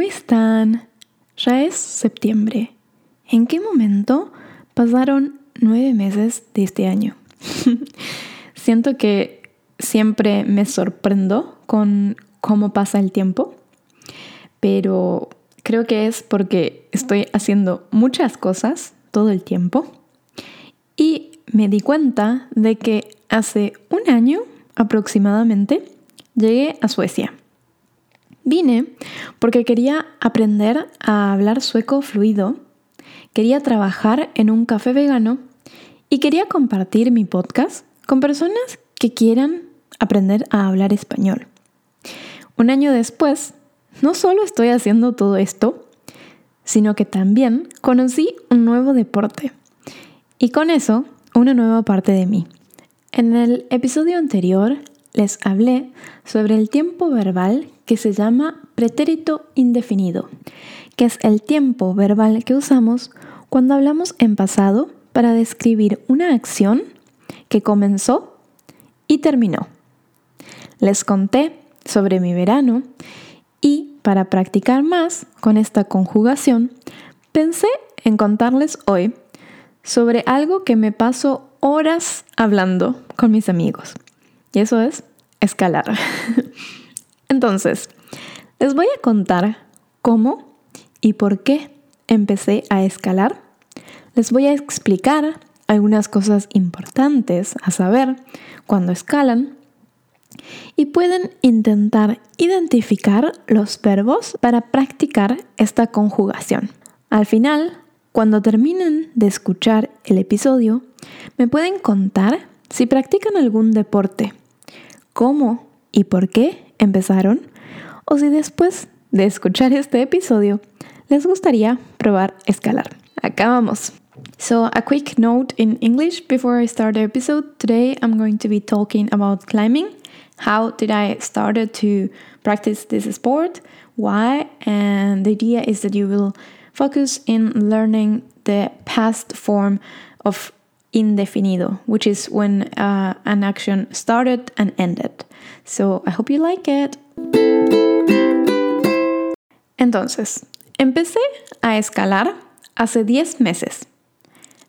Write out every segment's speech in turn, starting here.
¿cómo están? Ya es septiembre. ¿En qué momento pasaron nueve meses de este año? Siento que siempre me sorprendo con cómo pasa el tiempo, pero creo que es porque estoy haciendo muchas cosas todo el tiempo y me di cuenta de que hace un año aproximadamente llegué a Suecia. Vine porque quería aprender a hablar sueco fluido, quería trabajar en un café vegano y quería compartir mi podcast con personas que quieran aprender a hablar español. Un año después, no solo estoy haciendo todo esto, sino que también conocí un nuevo deporte y con eso una nueva parte de mí. En el episodio anterior les hablé sobre el tiempo verbal que se llama pretérito indefinido, que es el tiempo verbal que usamos cuando hablamos en pasado para describir una acción que comenzó y terminó. Les conté sobre mi verano y para practicar más con esta conjugación, pensé en contarles hoy sobre algo que me paso horas hablando con mis amigos. Y eso es escalar. Entonces, les voy a contar cómo y por qué empecé a escalar. Les voy a explicar algunas cosas importantes a saber cuando escalan y pueden intentar identificar los verbos para practicar esta conjugación. Al final, cuando terminen de escuchar el episodio, me pueden contar si practican algún deporte, cómo y por qué empezaron, o si después de escuchar este episodio les gustaría probar escalar. Acá vamos. So, a quick note in English before I start the episode. Today I'm going to be talking about climbing. How did I started to practice this sport? Why? And the idea is that you will focus in learning the past form of indefinido, which is when uh, an action started and ended. So I hope you like it. Entonces, empecé a escalar hace 10 meses.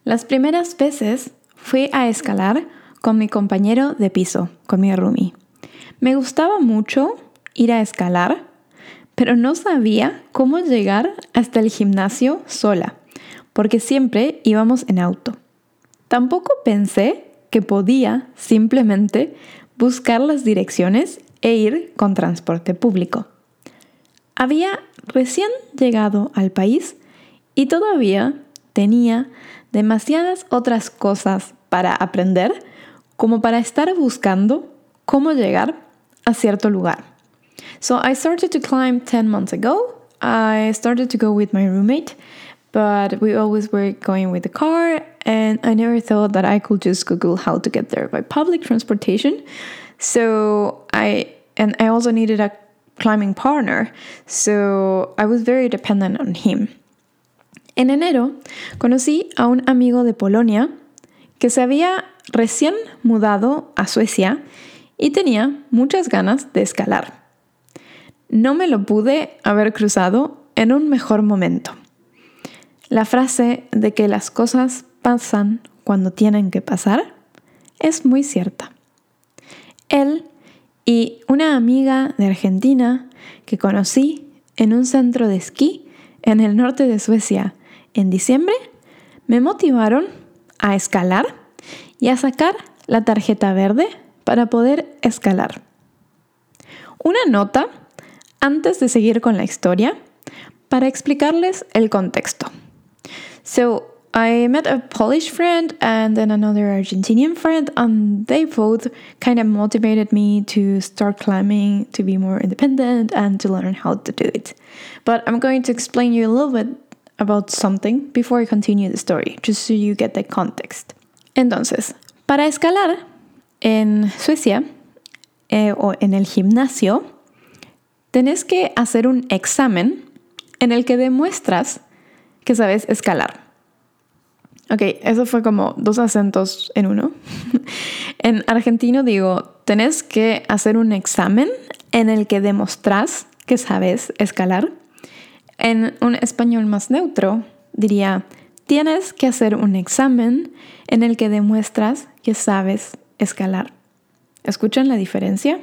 Las primeras veces fui a escalar con mi compañero de piso, con mi roomie. Me gustaba mucho ir a escalar, pero no sabía cómo llegar hasta el gimnasio sola, porque siempre íbamos en auto. Tampoco pensé que podía simplemente buscar las direcciones e ir con transporte público. Había recién llegado al país y todavía tenía demasiadas otras cosas para aprender como para estar buscando cómo llegar a cierto lugar. So I started to climb 10 months ago. I started to go with my roommate but we always were going with the car and i never thought that i could just google how to get there by public transportation so i and i also needed a climbing partner so i was very dependent on him. En enero conocí a un amigo de polonia que se había recién mudado a suecia y tenía muchas ganas de escalar. No me lo pude haber cruzado en un mejor momento. La frase de que las cosas pasan cuando tienen que pasar es muy cierta. Él y una amiga de Argentina que conocí en un centro de esquí en el norte de Suecia en diciembre me motivaron a escalar y a sacar la tarjeta verde para poder escalar. Una nota antes de seguir con la historia para explicarles el contexto. So I met a Polish friend and then another Argentinian friend, and they both kind of motivated me to start climbing, to be more independent, and to learn how to do it. But I'm going to explain you a little bit about something before I continue the story, just so you get the context. Entonces, para escalar en Suecia eh, o en el gimnasio, tenés que hacer un examen en el que demuestras que sabes escalar. Ok, eso fue como dos acentos en uno. en argentino digo, tenés que hacer un examen en el que demostrás que sabes escalar. En un español más neutro diría, tienes que hacer un examen en el que demuestras que sabes escalar. ¿Escuchan la diferencia?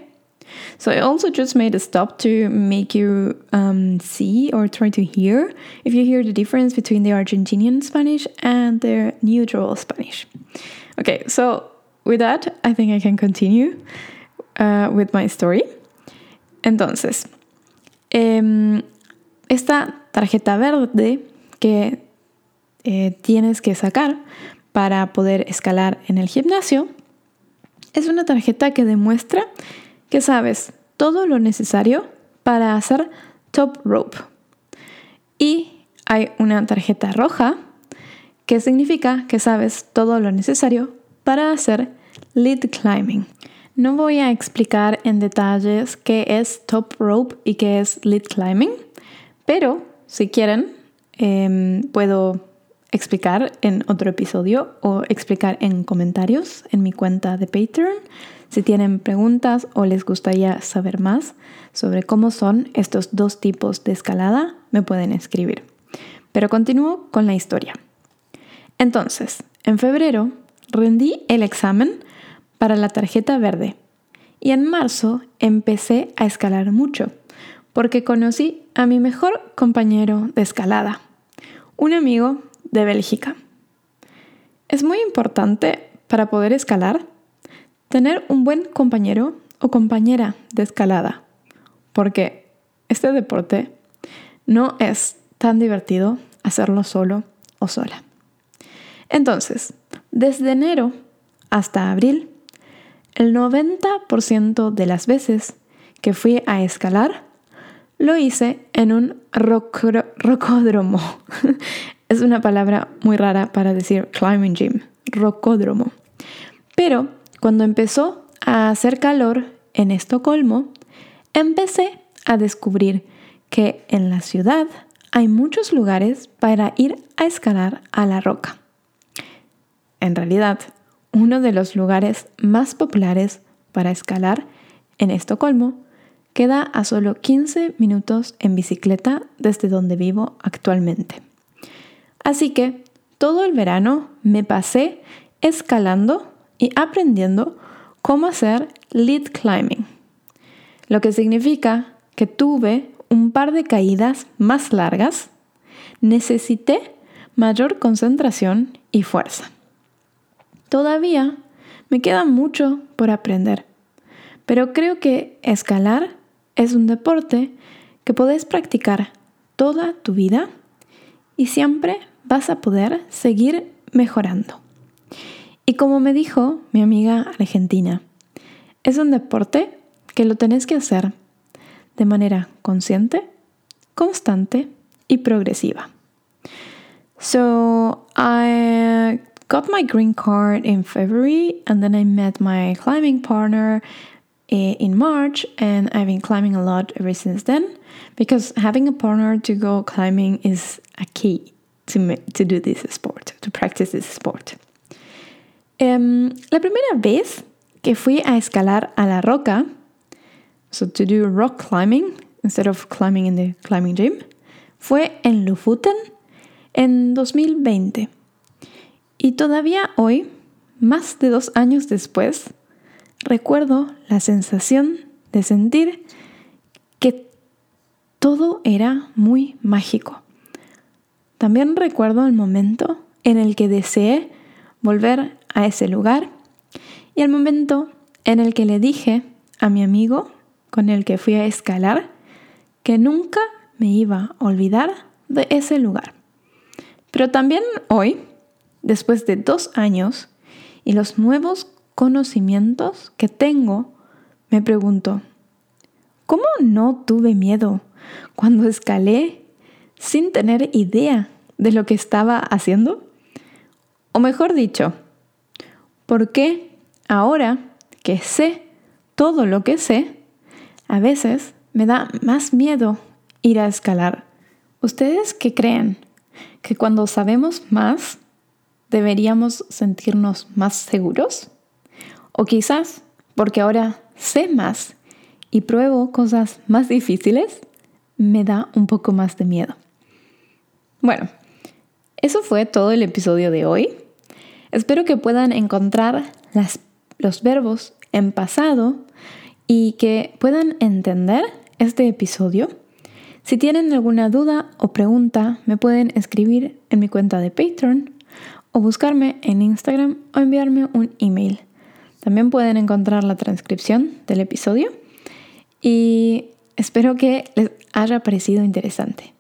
So I also just made a stop to make you um, see or try to hear if you hear the difference between the Argentinian Spanish and the neutral Spanish. Okay, so with that, I think I can continue uh, with my story. Entonces, esta tarjeta verde que eh, tienes que sacar para poder escalar en el gimnasio es una tarjeta que demuestra que sabes todo lo necesario para hacer top rope. Y hay una tarjeta roja que significa que sabes todo lo necesario para hacer lead climbing. No voy a explicar en detalles qué es top rope y qué es lead climbing, pero si quieren, em, puedo explicar en otro episodio o explicar en comentarios en mi cuenta de Patreon. Si tienen preguntas o les gustaría saber más sobre cómo son estos dos tipos de escalada, me pueden escribir. Pero continúo con la historia. Entonces, en febrero rendí el examen para la tarjeta verde. Y en marzo empecé a escalar mucho, porque conocí a mi mejor compañero de escalada, un amigo de Bélgica. Es muy importante para poder escalar tener un buen compañero o compañera de escalada, porque este deporte no es tan divertido hacerlo solo o sola. Entonces, desde enero hasta abril, el 90% de las veces que fui a escalar, lo hice en un rocódromo. es una palabra muy rara para decir climbing gym, rocódromo. Pero cuando empezó a hacer calor en Estocolmo, empecé a descubrir que en la ciudad hay muchos lugares para ir a escalar a la roca. En realidad, uno de los lugares más populares para escalar en Estocolmo, queda a solo 15 minutos en bicicleta desde donde vivo actualmente. Así que todo el verano me pasé escalando y aprendiendo cómo hacer lead climbing, lo que significa que tuve un par de caídas más largas, necesité mayor concentración y fuerza. Todavía me queda mucho por aprender, pero creo que escalar es un deporte que puedes practicar toda tu vida y siempre vas a poder seguir mejorando. Y como me dijo mi amiga argentina, es un deporte que lo tenés que hacer de manera consciente, constante y progresiva. So I got my green card in February and then I met my climbing partner eh, in March and I've been climbing a lot ever since then because having a partner to go climbing is a key to, to do this sport, to practice this sport. Um, la primera vez que fui a escalar a la roca, so to do rock climbing instead of climbing in the climbing gym, fue en Lofoten en 2020. Y todavía hoy, más de dos años después, recuerdo la sensación de sentir que todo era muy mágico. También recuerdo el momento en el que deseé volver a ese lugar y el momento en el que le dije a mi amigo con el que fui a escalar que nunca me iba a olvidar de ese lugar. Pero también hoy después de dos años y los nuevos conocimientos que tengo, me pregunto, ¿cómo no tuve miedo cuando escalé sin tener idea de lo que estaba haciendo? O mejor dicho, ¿por qué ahora que sé todo lo que sé, a veces me da más miedo ir a escalar? ¿Ustedes qué creen? ¿Que cuando sabemos más deberíamos sentirnos más seguros? O quizás porque ahora sé más y pruebo cosas más difíciles, me da un poco más de miedo. Bueno, eso fue todo el episodio de hoy. Espero que puedan encontrar los verbos en pasado y que puedan entender este episodio. Si tienen alguna duda o pregunta, me pueden escribir en mi cuenta de Patreon o buscarme en Instagram o enviarme un email. También pueden encontrar la transcripción del episodio y espero que les haya parecido interesante.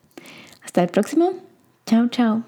Hasta el próximo. Chao, chao.